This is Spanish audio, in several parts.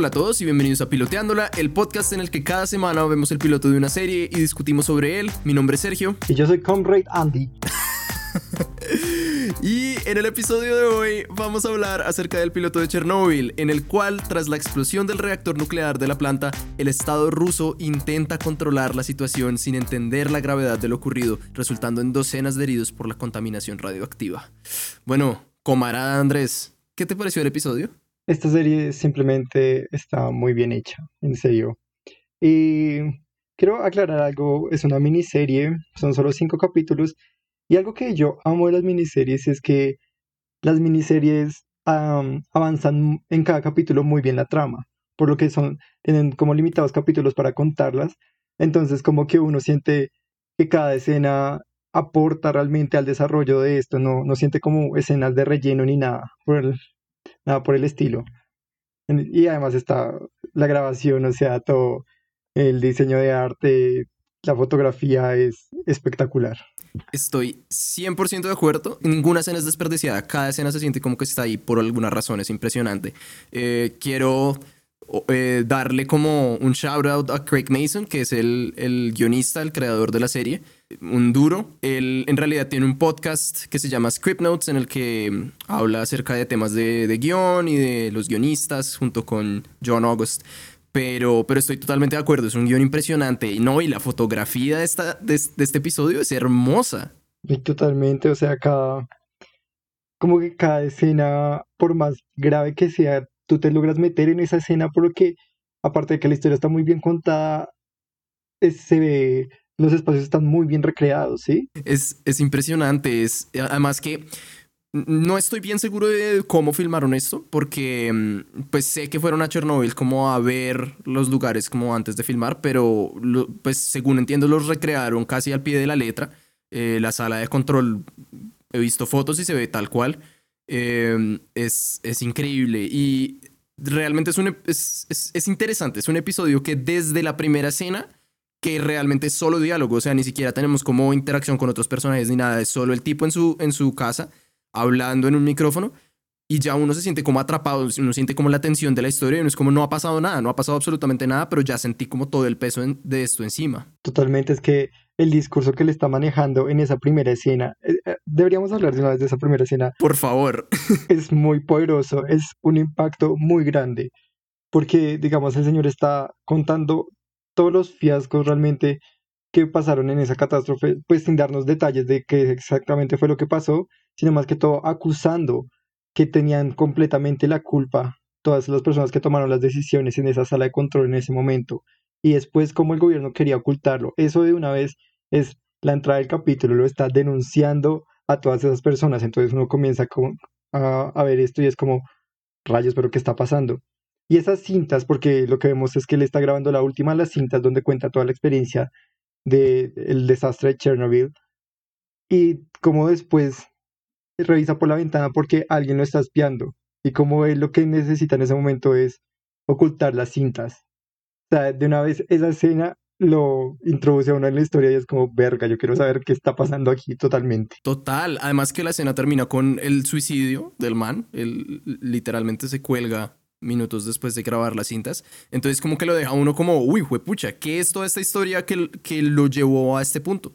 Hola a todos y bienvenidos a Piloteándola, el podcast en el que cada semana vemos el piloto de una serie y discutimos sobre él. Mi nombre es Sergio. Y yo soy Comrade Andy. y en el episodio de hoy vamos a hablar acerca del piloto de Chernobyl, en el cual, tras la explosión del reactor nuclear de la planta, el Estado ruso intenta controlar la situación sin entender la gravedad de lo ocurrido, resultando en docenas de heridos por la contaminación radioactiva. Bueno, camarada Andrés, ¿qué te pareció el episodio? Esta serie simplemente está muy bien hecha, en serio. Y quiero aclarar algo, es una miniserie, son solo cinco capítulos, y algo que yo amo de las miniseries es que las miniseries avanzan en cada capítulo muy bien la trama, por lo que son, tienen como limitados capítulos para contarlas, entonces como que uno siente que cada escena aporta realmente al desarrollo de esto, no, no siente como escenas de relleno ni nada. Por el, nada por el estilo. Y además está la grabación, o sea, todo el diseño de arte, la fotografía es espectacular. Estoy 100% de acuerdo. Ninguna escena es desperdiciada. Cada escena se siente como que está ahí por alguna razón. Es impresionante. Eh, quiero eh, darle como un shout out a Craig Mason, que es el, el, guionista, el creador de la serie, un duro. Él en realidad tiene un podcast que se llama Script Notes, en el que mm, habla acerca de temas de, de guion y de los guionistas, junto con John August. Pero, pero estoy totalmente de acuerdo, es un guion impresionante. Y no, y la fotografía de, esta, de, este episodio es hermosa. Y totalmente, o sea, cada. Como que cada escena, por más grave que sea, tú te logras meter en esa escena porque, aparte de que la historia está muy bien contada, se ve, los espacios están muy bien recreados, ¿sí? Es, es impresionante, es, además que no estoy bien seguro de cómo filmaron esto, porque mm, pues sé que fueron a Chernobyl como a ver los lugares como antes de filmar, pero pues según entiendo los recrearon casi al pie de la letra. Eh, la sala de control, he visto fotos y se ve tal cual. Em, es, es, increíble y realmente es, un, es, es, interesante. Es un episodio que desde la primera escena, que realmente es solo diálogo, o sea, ni siquiera tenemos como interacción con otros personajes ni nada, es solo el tipo en su, en su casa hablando en un micrófono y ya uno se siente como atrapado, uno siente como la tensión de la historia y uno es como no ha pasado nada, no ha pasado absolutamente nada, pero ya sentí como todo el peso de esto encima. Totalmente, es que el discurso que le está manejando en esa primera escena. Eh, eh, deberíamos hablar de una vez de esa primera escena. Por favor. Es muy poderoso, es un impacto muy grande, porque, digamos, el señor está contando todos los fiascos realmente que pasaron en esa catástrofe, pues sin darnos detalles de qué exactamente fue lo que pasó, sino más que todo acusando que tenían completamente la culpa todas las personas que tomaron las decisiones en esa sala de control en ese momento y después cómo el gobierno quería ocultarlo. Eso de una vez es la entrada del capítulo, lo está denunciando a todas esas personas. Entonces uno comienza a, ver esto y es como, rayos, pero ¿qué está pasando? Y esas cintas, porque lo que vemos es que él está grabando la última de las cintas donde cuenta toda la experiencia del el desastre de Chernobyl. Y como después revisa por la ventana porque alguien lo está espiando. Y como él lo que necesita en ese momento es ocultar las cintas. O sea, de una vez esa escena lo introduce a uno en la historia y es como, verga, yo quiero saber qué está pasando aquí totalmente. Total, además que la escena termina con el suicidio del man, él literalmente se cuelga minutos después de grabar las cintas, entonces como que lo deja uno como, uy, pucha, ¿qué es toda esta historia que, que lo llevó a este punto?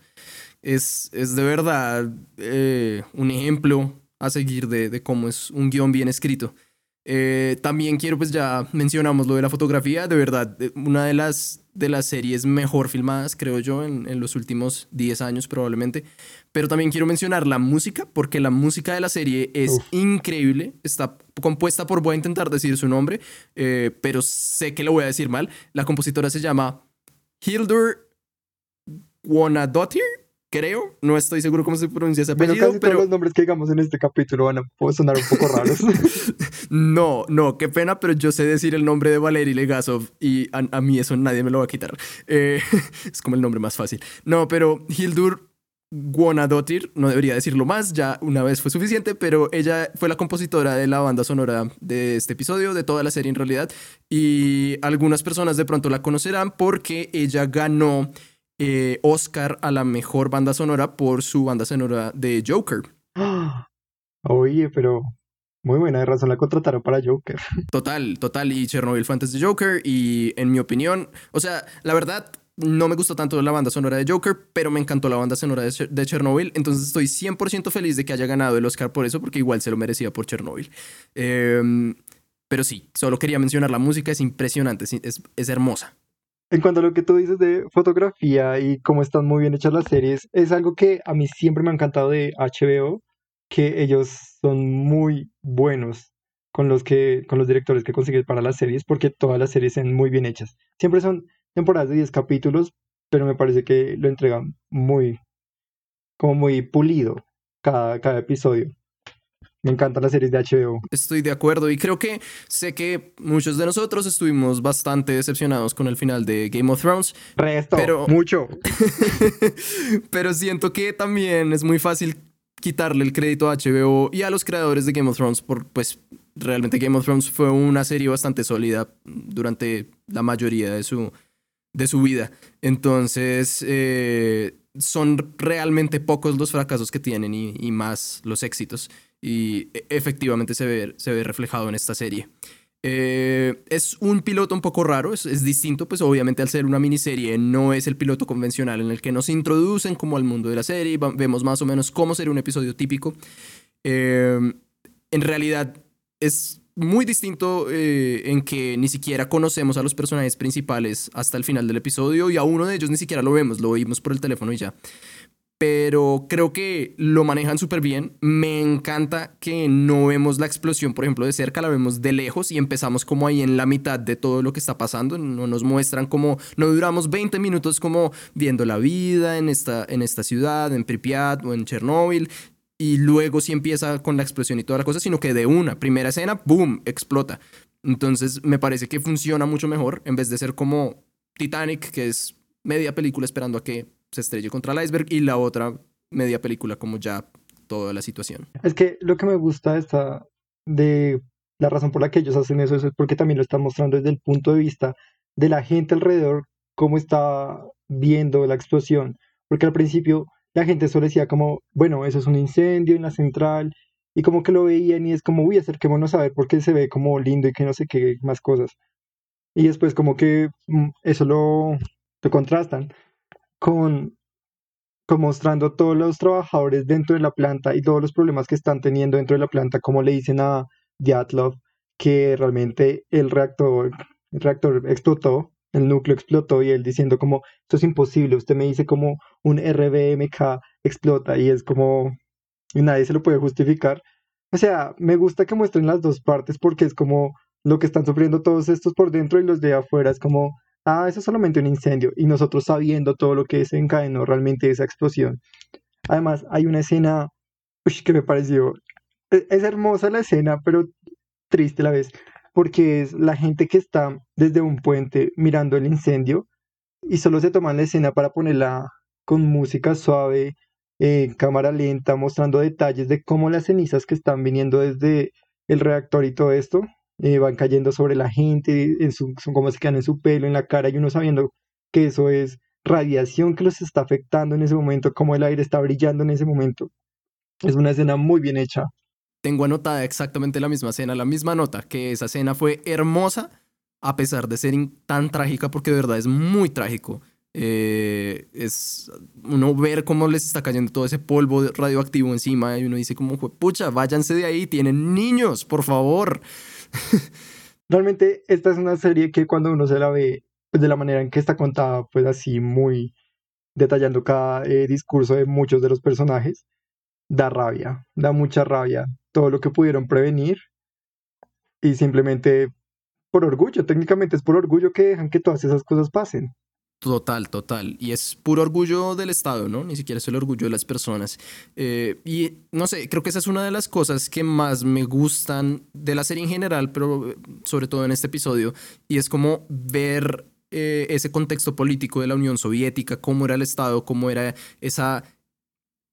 Es, es de verdad eh, un ejemplo a seguir de, de cómo es un guion bien escrito. Eh, también quiero, pues ya mencionamos lo de la fotografía, de verdad, una de las, de las series mejor filmadas, creo yo, en, en, los últimos 10 años probablemente. Pero también quiero mencionar la música, porque la música de la serie es increíble. Está compuesta por, voy a intentar decir su nombre, eh, pero sé que lo voy a decir mal. La compositora se llama Hildur Guanadottir creo, no estoy seguro cómo se pronuncia ese apellido, pero casi pero... todos los nombres que digamos en este capítulo van a sonar un poco raros. no, no, qué pena, pero yo sé decir el nombre de Valery Legasov y a, mí eso nadie me lo va a quitar. Eh, es como el nombre más fácil. No, pero Hildur Guanadotir, no debería decirlo más, ya una vez fue suficiente, pero ella fue la compositora de la banda sonora de este episodio, de toda la serie en realidad, y algunas personas de pronto la conocerán porque ella ganó eh, Oscar a la mejor banda sonora por su banda sonora de Joker. Oye, pero muy buena, de razón la contrataron para Joker. Total, total, y Chernobyl fue antes de Joker, y en mi opinión, o sea, la verdad, no me gustó tanto la banda sonora de Joker, pero me encantó la banda sonora de, Chernobyl. Entonces estoy 100% feliz de que haya ganado el Oscar por eso, porque igual se lo merecía por Chernobyl. Em, pero sí, solo quería mencionar la música, es impresionante, es, es, hermosa. En cuanto a lo que tú dices de fotografía y cómo están muy bien hechas las series, es algo que a mí siempre me ha encantado de HBO, que ellos son muy buenos con los que con los directores que consiguen para las series porque todas las series son muy bien hechas. Siempre son temporadas de 10 capítulos, pero me parece que lo entregan muy, como muy pulido cada, cada episodio. Me encantan las series de HBO. Estoy de acuerdo y creo que sé que muchos de nosotros estuvimos bastante decepcionados con el final de Game of Thrones. Resto, pero... mucho. pero siento que también es muy fácil quitarle el crédito a HBO y a los creadores de Game of Thrones por, pues, realmente Game of Thrones fue una serie bastante sólida durante la mayoría de su, de su vida. Entonces, eh, son realmente pocos los fracasos que tienen y, más los éxitos. Y e, efectivamente se ve, se ve reflejado en esta serie. Eh, es un piloto un poco raro, es, distinto, pues obviamente al ser una miniserie no es el piloto convencional en el que nos introducen como al mundo de la serie, vemos más o menos cómo sería un episodio típico. Eh, en realidad es muy distinto eh, en que ni siquiera conocemos a los personajes principales hasta el final del episodio y a uno de ellos ni siquiera lo vemos, lo oímos por el teléfono y ya. Pero creo que lo manejan súper bien. Me encanta que no vemos la explosión, por ejemplo, de cerca, la vemos de lejos y empezamos como ahí en la mitad de todo lo que está pasando. No nos muestran como, no duramos 20 minutos como viendo la vida en esta, en esta ciudad, en Pripyat o en Chernóbil, y luego sí empieza con la explosión y toda la cosa, sino que de una, primera escena, ¡boom!, explota. Entonces me parece que funciona mucho mejor en vez de ser como Titanic, que es media película esperando a que se estrelle contra el iceberg, y la otra media película como ya toda la situación. Es que lo que me gusta de la razón por la que ellos hacen eso es porque también lo están mostrando desde el punto de vista de la gente alrededor, cómo está viendo la explosión. Porque al principio la gente solo decía como, bueno, eso es un incendio en la central, y como que lo veían y es como, uy, acerquémonos a ver porque se ve como lindo y que no sé qué más cosas. Y después como que mm, eso lo, lo contrastan con, con mostrando todos los trabajadores dentro de la planta y todos los problemas que están teniendo dentro de la planta, como le dicen a Dyatlov que realmente el reactor, el reactor explotó el núcleo explotó y él diciendo como, esto es imposible, usted me dice como un RBMK explota y es como, y nadie se lo puede justificar. O sea, me gusta que muestren las dos partes porque es como lo que están sufriendo todos estos por dentro y los de afuera es como, ah, eso es solamente un incendio y nosotros sabiendo todo lo que desencadenó realmente esa explosión. Además, hay una escena que me pareció, e-, es hermosa la escena, pero triste a la vez porque es la gente que está desde un puente mirando el incendio y solo se toman la escena para ponerla con música suave, en cámara lenta, mostrando detalles de cómo las cenizas que están viniendo desde el reactor y todo esto eh, van cayendo sobre la gente, en son como se quedan en su pelo, en la cara, y uno sabiendo que eso es radiación que los está afectando en ese momento, como el aire está brillando en ese momento. Es una escena muy bien hecha tengo anotada exactamente la misma escena, la misma nota, que esa escena fue hermosa, a pesar de ser tan trágica, porque de verdad es muy trágico. Eh, es uno ver cómo les está cayendo todo ese polvo radioactivo encima y uno dice como, pucha, váyanse de ahí, tienen niños, por favor. Realmente esta es una serie que cuando uno se la ve, pues de la manera en que está contada, pues así muy detallando cada eh, discurso de muchos de los personajes, da rabia, da mucha rabia todo lo que pudieron prevenir y simplemente por orgullo, técnicamente es por orgullo que dejan que todas esas cosas pasen. Total, total. Y es puro orgullo del Estado, ¿no? Ni siquiera es el orgullo de las personas. Eh, y no sé, creo que esa es una de las cosas que más me gustan de la serie en general, pero eh, sobre todo en este episodio. Y es como ver eh, ese contexto político de la Unión Soviética, cómo era el Estado, cómo era esa,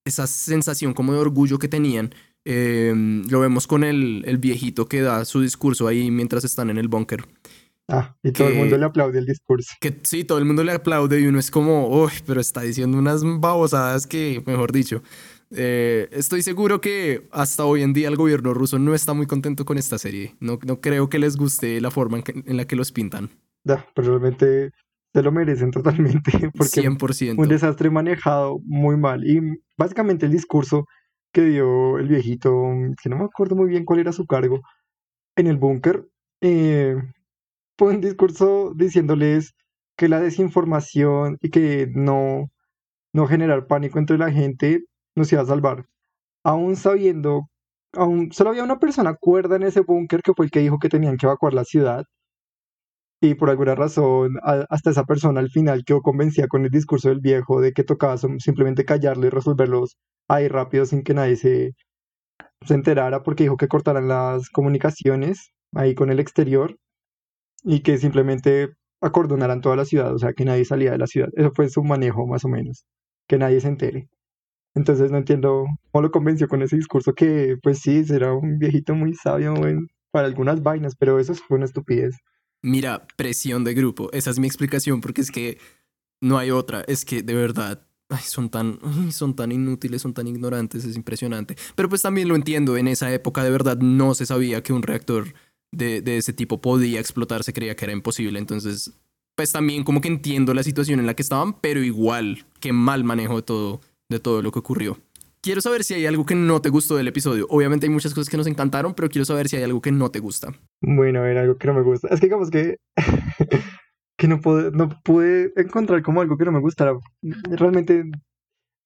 esa sensación como de orgullo que tenían. Lo vemos con el, el, viejito que da su discurso ahí mientras están en el búnker. Ah, y todo el mundo le aplaude el discurso. Que sí, todo el mundo le aplaude y uno es como, uy, pero está diciendo unas babosadas que, mejor dicho. Eh, estoy seguro que hasta hoy en día el gobierno ruso no está muy contento con esta serie. No, no creo que les guste la forma en, que- en la que los pintan. Da, pero realmente se lo merecen totalmente porque 100%. un desastre manejado muy mal. Y básicamente el discurso que dio el viejito, que no me acuerdo muy bien cuál era su cargo, en el búnker, eh, un discurso diciéndoles que la desinformación y que no, no generar pánico entre la gente nos iba a salvar. Aún sabiendo, aún solo había una persona cuerda en ese búnker que fue el que dijo que tenían que evacuar la ciudad. Y por alguna razón, hasta esa persona al final quedó convencida con el discurso del viejo de que tocaba simplemente callarle y resolverlos ahí rápido sin que nadie se, se enterara, porque dijo que cortaran las comunicaciones ahí con el exterior y que simplemente acordonaran toda la ciudad, o sea, que nadie salía de la ciudad. Eso fue su manejo, más o menos, que nadie se entere. Entonces no entiendo cómo lo convenció con ese discurso que, pues sí, será un viejito muy sabio en- para algunas vainas, pero eso fue una estupidez. Mira, presión de grupo. Esa es mi explicación porque es que no hay otra. Es que de verdad ay, son tan, son tan inútiles, son tan ignorantes, es impresionante. Pero pues también lo entiendo. En esa época de verdad no se sabía que un reactor de, de ese tipo podía explotar. Se creía que era imposible. Entonces, pues también como que entiendo la situación en la que estaban, pero igual, qué mal manejo de todo, de todo lo que ocurrió. Quiero saber si hay algo que no te gustó del episodio. Obviamente hay muchas cosas que nos encantaron, pero quiero saber si hay algo que no te gusta. Bueno, a ver, algo que no me gusta. Es que digamos que, que no pude, no pude encontrar como algo que no me gustara. Realmente,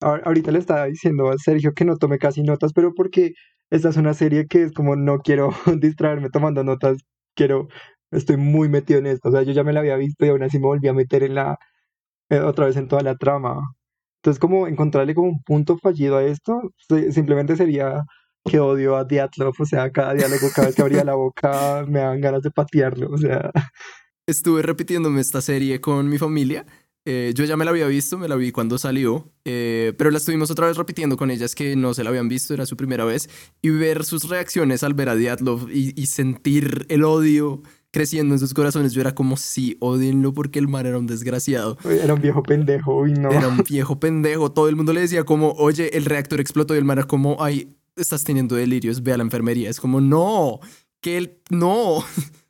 ahorita le estaba diciendo a Sergio que no tome casi notas, pero porque esta es una serie que es como no quiero distraerme tomando notas, quiero, estoy muy metido en esto. O sea, yo ya me la había visto y aún así me volví a meter en la, eh, otra vez en toda la trama. Entonces, como encontrarle como un punto fallido a esto, simplemente sería que odio a Diatlov, o sea, cada diálogo, cada vez que abría la boca, me dan ganas de patearlo, o sea, Estuve repitiéndome esta serie con mi familia. Eh, yo ya me la había visto, me la vi cuando salió, eh, pero la estuvimos otra vez repitiendo con ellas que no se la habían visto, era su primera vez, y ver sus reacciones al ver a Diatlov y, y sentir el odio creciendo en sus corazones. Yo era como, sí, odienlo porque el man era un desgraciado. era un viejo pendejo y no. Era un viejo pendejo. Todo el mundo le decía como, oye, el reactor explotó y el man era como, ay, estás teniendo delirios, ve a la enfermería. Es como, no, que él, no.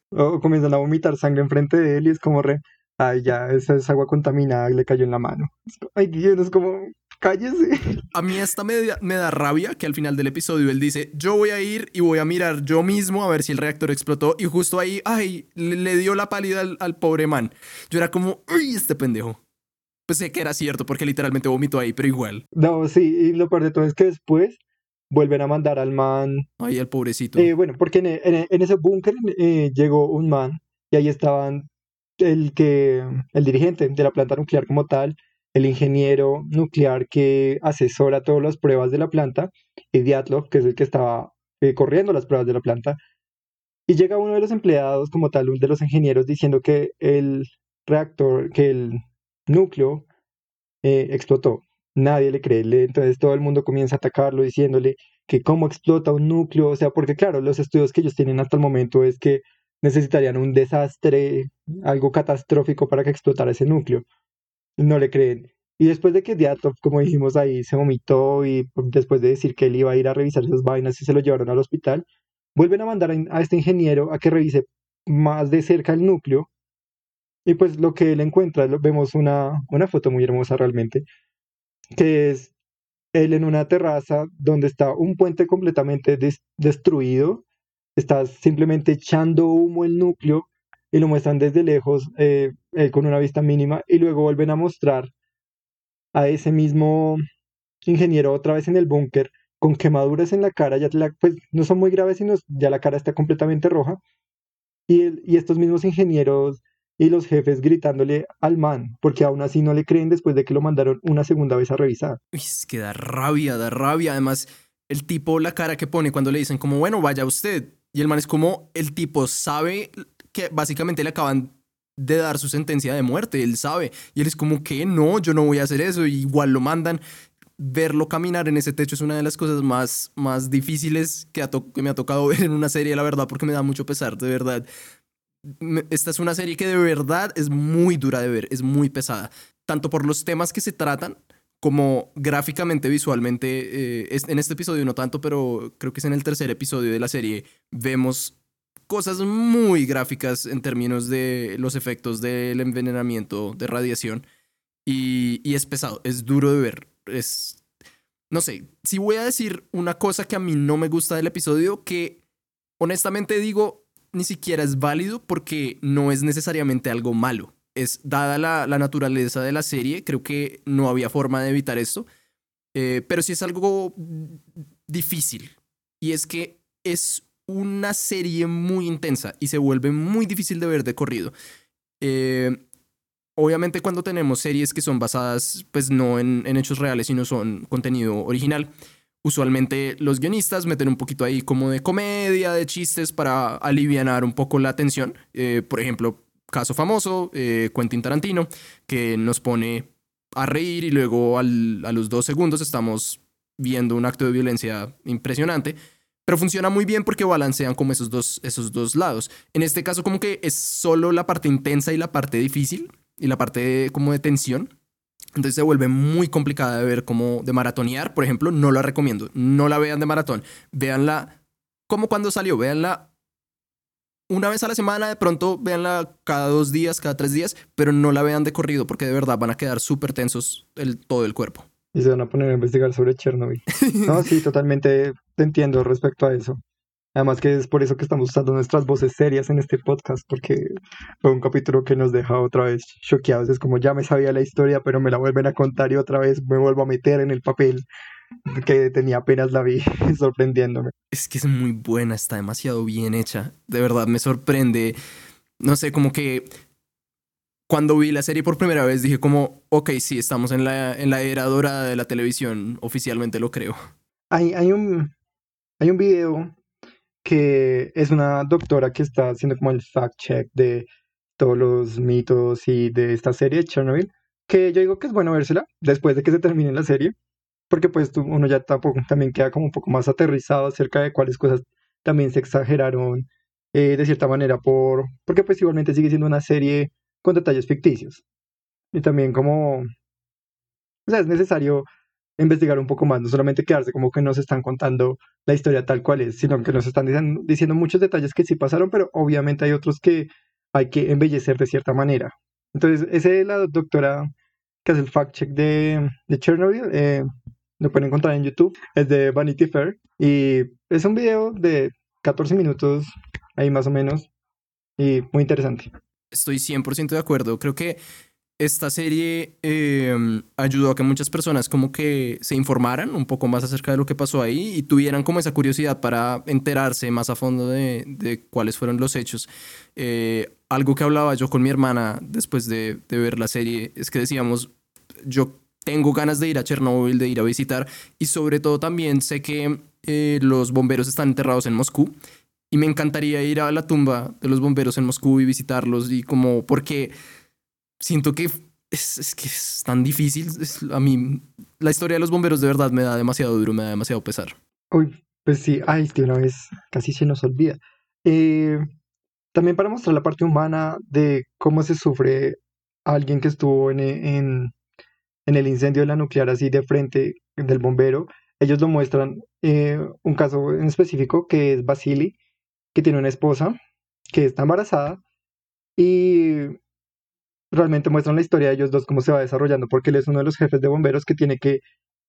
O comienzan a vomitar sangre enfrente de él y es como re, ay, ya, esa es agua contaminada y le cayó en la mano. Ay, Dios, es como, cállese. A mí hasta me, da- me da rabia que al final del episodio él dice, yo voy a ir y voy a mirar yo mismo a ver si el reactor explotó. Y justo ahí, ay, le, le dio la pálida al, al pobre man. Yo era como, uy, este pendejo. Pues sé que era cierto porque literalmente vomitó ahí, pero igual. No, sí, y lo peor de todo es que después vuelven a mandar al man Ay, el pobrecito. Eh, bueno, porque en, en en ese búnker eh, llegó un man y ahí estaban el que, el dirigente de la planta nuclear como tal, el ingeniero nuclear que asesora todas las pruebas de la planta y Dyatlov, que es el que estaba eh, corriendo las pruebas de la planta. Y llega uno de los empleados como tal, uno de los ingenieros, diciendo que el reactor, que el núcleo eh, explotó. Nadie le cree, entonces todo el mundo comienza a atacarlo diciéndole que cómo explota un núcleo, o sea, porque claro, los estudios que ellos tienen hasta el momento es que necesitarían un desastre, algo catastrófico para que explotara ese núcleo. No le creen. Y después de que Diatlov, como dijimos ahí, se vomitó y después de decir que él iba a ir a revisar esas vainas y se lo llevaron al hospital, vuelven a mandar a, este ingeniero a que revise más de cerca el núcleo. Y pues lo que él encuentra, vemos una, una foto muy hermosa realmente, que es él en una terraza donde está un puente completamente des- destruido, está simplemente echando humo el núcleo y lo muestran desde lejos, eh, con una vista mínima, y luego vuelven a mostrar a ese mismo ingeniero otra vez en el búnker con quemaduras en la cara, ya la- pues no son muy graves, sino ya la cara está completamente roja, y estos mismos ingenieros y los jefes gritándole al man, porque aún así no le creen después de que lo mandaron una segunda vez a revisar. Uy, es que da rabia, da rabia. Además, el tipo, la cara que pone cuando le dicen como, bueno, vaya usted. Y el man es como, el tipo sabe que básicamente le acaban de dar su sentencia de muerte, él sabe. Y él es como que no, yo no voy a hacer eso. Igual lo mandan. Verlo caminar en ese techo es una de las cosas más, más difíciles que, que me ha tocado ver en una serie, la verdad, porque me da mucho pesar, de verdad. Esta es una serie que de verdad es muy dura de ver, es muy pesada, tanto por los temas que se tratan, como gráficamente, visualmente, eh, en este episodio no tanto, pero creo que es en el tercer episodio de la serie, vemos cosas muy gráficas en términos de los efectos del envenenamiento de radiación. Y, y, es pesado, es duro de ver. Es. No sé, si voy a decir una cosa que a mí no me gusta del episodio, que honestamente digo, ni siquiera es válido porque no es necesariamente algo malo. Es dada la, la naturaleza de la serie, creo que no había forma de evitar esto. Eh, pero sí es algo difícil. Y es que es una serie muy intensa y se vuelve muy difícil de ver de corrido. Eh, obviamente cuando tenemos series que son basadas pues no en, hechos reales, sino son contenido original, usualmente los guionistas meten un poquito ahí como de comedia, de chistes para aliviar un poco la tensión. Eh, por ejemplo, caso famoso, eh, Quentin Tarantino, que nos pone a reír y luego a los dos segundos estamos viendo un acto de violencia impresionante. Pero funciona muy bien porque balancean como esos dos, esos dos lados. En este caso como que es solo la parte intensa y la parte difícil y la parte como de tensión. Entonces se vuelve muy complicada de ver como de maratonear, por ejemplo, no la recomiendo. No la vean de maratón. Véanla como cuando salió, véanla una vez a la semana, de pronto véanla cada dos días, cada tres días, pero no la vean de corrido porque de verdad van a quedar súper tensos el, todo el cuerpo y se van a poner a investigar sobre Chernobyl. No, sí, totalmente te entiendo respecto a eso. Además que es por eso que estamos usando nuestras voces serias en este podcast, porque fue un capítulo que nos deja otra vez choqueados. Es como ya me sabía la historia, pero me la vuelven a contar y otra vez me vuelvo a meter en el papel que tenía apenas la vi, sorprendiéndome. Es que es muy buena, está demasiado bien hecha. De verdad, me sorprende. No sé, como que cuando vi la serie por primera vez dije como, ok, sí, estamos en la, en la era dorada de la televisión, oficialmente lo creo. Hay, hay, un, hay un video que es una doctora que está haciendo como el fact-check de todos los mitos y de esta serie, Chernobyl, que yo digo que es bueno vérsela después de que se termine la serie, porque pues uno ya tampoco, también queda como un poco más aterrizado acerca de cuáles cosas también se exageraron eh, de cierta manera, por, porque pues igualmente sigue siendo una serie con detalles ficticios. Y también como, o sea, es necesario investigar un poco más, no solamente quedarse como que nos están contando la historia tal cual es, sino que nos están diciendo, muchos detalles que sí pasaron, pero obviamente hay otros que hay que embellecer de cierta manera. Entonces, ese es la doctora que hace el fact check de, de Chernobyl, eh, lo pueden encontrar en YouTube, es de Vanity Fair, y es un video de 14 minutos, ahí más o menos, y muy interesante estoy 100% de acuerdo. Creo que esta serie em, ayudó a que muchas personas como que se informaran un poco más acerca de lo que pasó ahí y tuvieran como esa curiosidad para enterarse más a fondo de, cuáles fueron los hechos. Eh, algo que hablaba yo con mi hermana después de, ver la serie es que decíamos, yo tengo ganas de ir a Chernobyl, de ir a visitar y sobre todo también sé que eh, los bomberos están enterrados en Moscú y me encantaría ir a la tumba de los bomberos en Moscú y visitarlos y como porque siento que es, que es tan difícil. a mí la historia de los bomberos de verdad me da demasiado duro, me da demasiado pesar. Uy, pues sí, ay, que una vez casi se nos olvida. Eh, también para mostrar la parte humana de cómo se sufre alguien que estuvo en, en el incendio de la nuclear así de frente del bombero, ellos lo muestran eh, un caso en específico que es Basili, que tiene una esposa que está embarazada y realmente muestran la historia de ellos dos, cómo se va desarrollando, porque él es uno de los jefes de bomberos que tiene que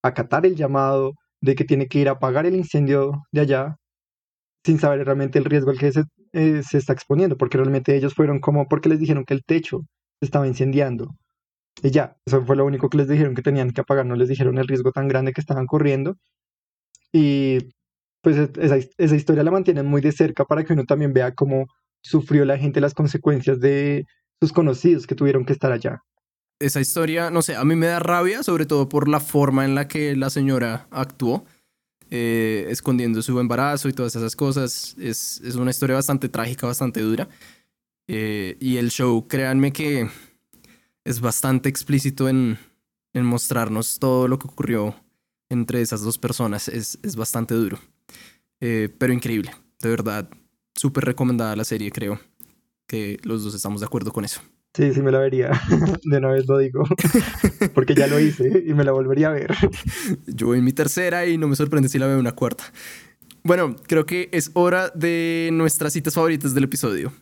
acatar el llamado, de que tiene que ir a apagar el incendio de allá, sin saber realmente el riesgo al que se, eh, se está exponiendo, porque realmente ellos fueron como porque les dijeron que el techo estaba incendiando. Y ya, eso fue lo único que les dijeron que tenían que apagar, no les dijeron el riesgo tan grande que estaban corriendo. Y pues esa, esa historia la mantienen muy de cerca para que uno también vea cómo sufrió la gente las consecuencias de sus conocidos que tuvieron que estar allá. Esa historia, no sé, a mí me da rabia, sobre todo por la forma en la que la señora actuó, eh, escondiendo su embarazo y todas esas cosas. Es, es una historia bastante trágica, bastante dura. Eh, y el show, créanme que es bastante explícito en, en mostrarnos todo lo que ocurrió entre esas dos personas. Es, es bastante duro. Eh, pero increíble, de verdad, súper recomendada la serie, creo que los dos estamos de acuerdo con eso. Sí, sí me la vería. De una vez lo digo. Porque ya lo hice y me la volvería a ver. Yo voy en mi tercera y no me sorprende si la veo una cuarta. Bueno, creo que es hora de nuestras citas favoritas del episodio.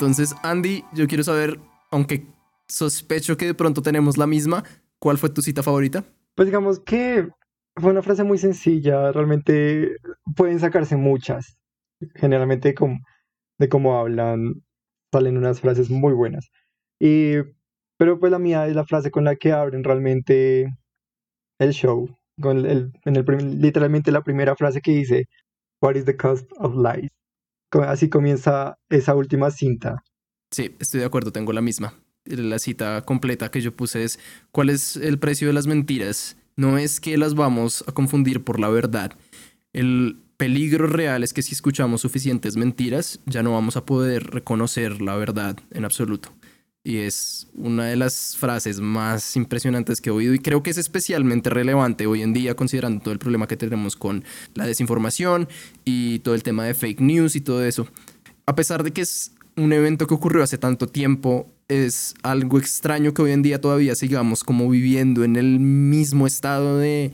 Entonces, Andy, yo quiero saber, aunque sospecho que de pronto tenemos la misma, ¿cuál fue tu cita favorita? Pues digamos que fue una frase muy sencilla, realmente pueden sacarse muchas. Generalmente de cómo hablan, salen unas frases muy buenas. Y, pero pues la mía es la frase con la que abren realmente el show. Con el, en el, literalmente la primera frase que dice, What is the cost of lies? Así comienza esa última cinta. Sí, estoy de acuerdo, tengo la misma. La cita completa que yo puse es, ¿cuál es el precio de las mentiras? No es que las vamos a confundir por la verdad. El peligro real es que si escuchamos suficientes mentiras, ya no vamos a poder reconocer la verdad en absoluto. Y es una de las frases más impresionantes que he oído y creo que es especialmente relevante hoy en día considerando todo el problema que tenemos con la desinformación y todo el tema de fake news y todo eso. A pesar de que es un evento que ocurrió hace tanto tiempo, es algo extraño que hoy en día todavía sigamos como viviendo en el mismo estado de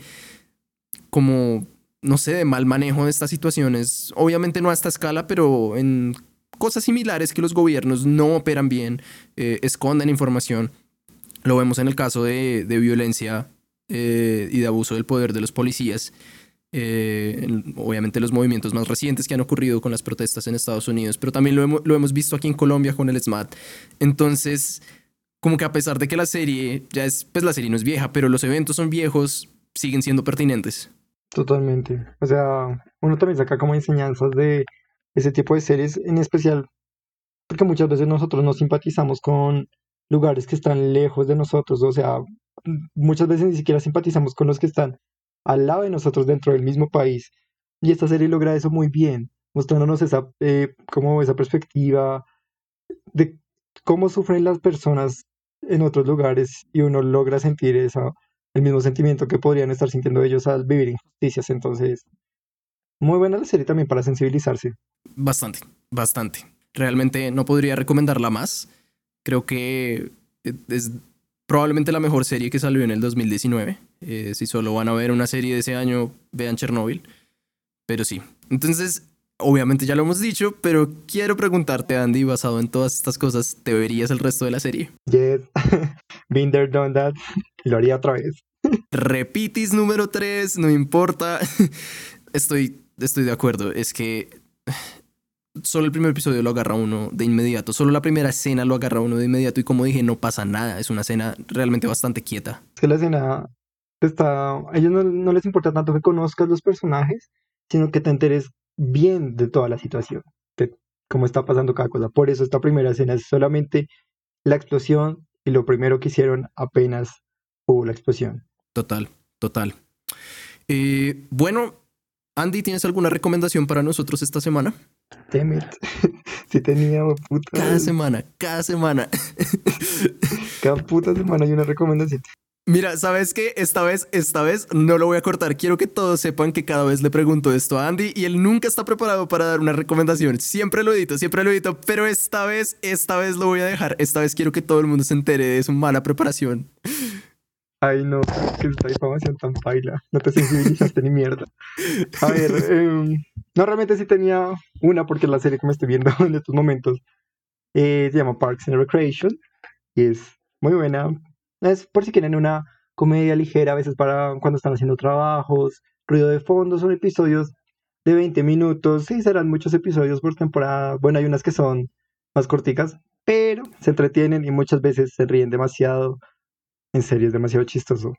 como no sé, de mal manejo de estas situaciones. Obviamente no a esta escala, pero en cosas similares que los gobiernos no operan bien, eh, información. Lo vemos en el caso de, violencia eh, y de abuso del poder de los policías. Eh, obviamente los movimientos más recientes que han ocurrido con las protestas en Estados Unidos, pero también lo hemos, lo hemos visto aquí en Colombia con el SMAT. Entonces, como que a pesar de que la serie, ya es, pues la serie no es vieja, pero los eventos son viejos, siguen siendo pertinentes. Totalmente. O sea, uno también saca como enseñanzas de ese tipo de series, en especial porque muchas veces nosotros no simpatizamos con lugares que están lejos de nosotros, o sea, muchas veces ni siquiera simpatizamos con los que están al lado de nosotros dentro del mismo país. Y esta serie logra eso muy bien, mostrándonos esa, eh, como esa perspectiva de cómo sufren las personas en otros lugares y uno logra sentir esa, el mismo sentimiento que podrían estar sintiendo ellos al vivir injusticias. Entonces, muy buena la serie también para sensibilizarse. Bastante, bastante. Realmente no podría recomendarla más. Creo que es probablemente la mejor serie que salió en el 2019. Eh, si solo van a ver una serie de ese año, vean Chernobyl. Pero sí. Entonces, obviamente ya lo hemos dicho, pero quiero preguntarte, Andy, basado en todas estas cosas, ¿te verías el resto de la serie? Yes. Been there, done that. Lo haría otra vez. Repitis número 3, no importa. Estoy estoy de acuerdo. Es que solo el primer episodio lo agarra uno de inmediato. Solo la primera escena lo agarra uno de inmediato. Y como dije, no pasa nada. Es una escena realmente bastante quieta. Es que la escena está. A ellos no, les importa tanto que conozcas los personajes, sino que te enteres bien de toda la situación. De cómo está pasando cada cosa. Por eso esta primera escena es solamente la explosión y lo primero que hicieron apenas hubo la explosión. Total, total. Eh, bueno, Andy, ¿tienes alguna recomendación para nosotros esta semana? Damn Si tenía, puta. Cada semana, cada semana. Cada puta semana hay una recomendación. Mira, ¿sabes qué? Esta vez, esta vez no lo voy a cortar. Quiero que todos sepan que cada vez le pregunto esto a Andy y él nunca está preparado para dar una recomendación. Siempre lo edito, siempre lo edito, pero esta vez, esta vez lo voy a dejar. Esta vez quiero que todo el mundo se entere de su mala preparación. Ay, no, que esta información tan baila. No te sensibilizaste ni mierda. A ver, em, no, realmente sí tenía una porque la serie que me estoy viendo en estos momentos eh, se llama Parks and Recreation y es muy buena. Es por si quieren una comedia ligera, a veces para cuando están haciendo trabajos, ruido de fondo, son episodios de 20 minutos. Sí, serán muchos episodios por temporada. Bueno, hay unas que son más corticas, pero se entretienen y muchas veces se ríen demasiado en serio es demasiado chistoso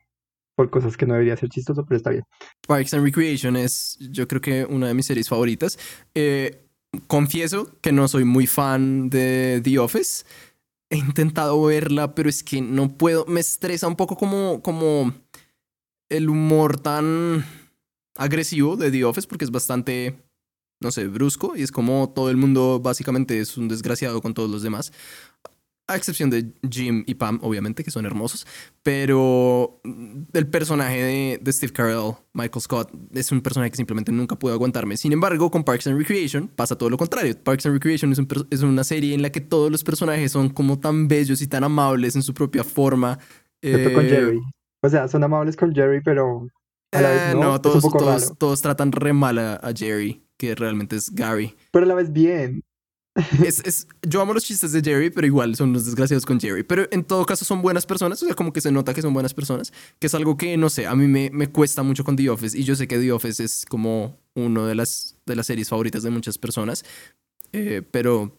por cosas que no debería ser chistoso, pero está bien. Parks and Recreation es, yo creo que una de mis series favoritas. Eh, confieso que no soy muy fan de The Office. He intentado verla, pero es que no puedo. Me estresa un poco como, como el humor tan agresivo de The Office, porque es bastante, no sé, brusco y es como todo el mundo básicamente es un desgraciado con todos los demás. A excepción de Jim y Pam, obviamente, que son hermosos, pero el personaje de, Steve Carell, Michael Scott, es un personaje que simplemente nunca puedo aguantarme. Sin embargo, con Parks and Recreation pasa todo lo contrario. Parks and Recreation es, es una serie en la que todos los personajes son como tan bellos y tan amables en su propia forma. Excepto con eh, Jerry. O sea, son amables con Jerry, pero a la vez eh, no. todos, todos, tratan re mal a, Jerry, que realmente es Gary. Pero a la vez bien. Es, es, yo amo los chistes de Jerry, pero igual son los desgraciados con Jerry. Pero en todo caso son buenas personas, o sea, como que se nota que son buenas personas, que es algo que, no sé, a mí me, me cuesta mucho con The Office. Y yo sé que The Office es como uno de las, de las series favoritas de muchas personas. Eh, pero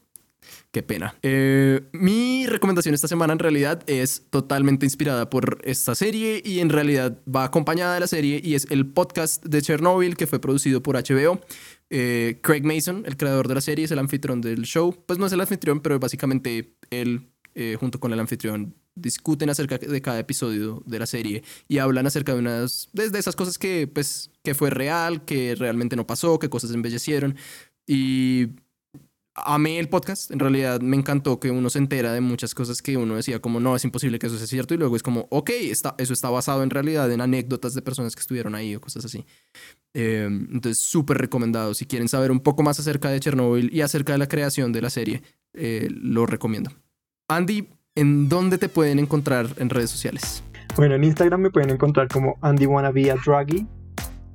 Qué pena. Eh, mi recomendación esta semana en realidad es totalmente inspirada por esta serie y en realidad va acompañada de la serie y es el podcast de Chernobyl que fue producido por HBO. Eh, Craig Mason, el creador de la serie, es el anfitrión del show. Pues no es el anfitrión, pero básicamente él, eh, junto con el anfitrión, discuten acerca de cada episodio de la serie y hablan acerca de unas de esas cosas que pues que fue real, que realmente no pasó, que cosas embellecieron y amé el podcast. En realidad me encantó que uno se entera de muchas cosas que uno decía como no, es imposible que eso sea cierto y luego es como, ok, está, eso está basado en realidad en anécdotas de personas que estuvieron ahí o cosas así. Em, entonces, súper recomendado. Si quieren saber un poco más acerca de Chernobyl y acerca de la creación de la serie, eh, lo recomiendo. Andy, ¿en dónde te pueden encontrar en redes sociales? Bueno, en Instagram me pueden encontrar como Andy Wannabe Draggy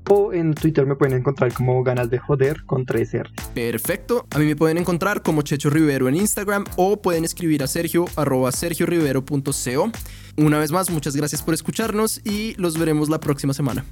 o en Twitter me pueden encontrar como ganas de joder con 3R. Perfecto. A mí me pueden encontrar como Checho Rivero en Instagram o pueden escribir a Sergio arroba sergiorivero.co. Una vez más, muchas gracias por escucharnos y los veremos la próxima semana.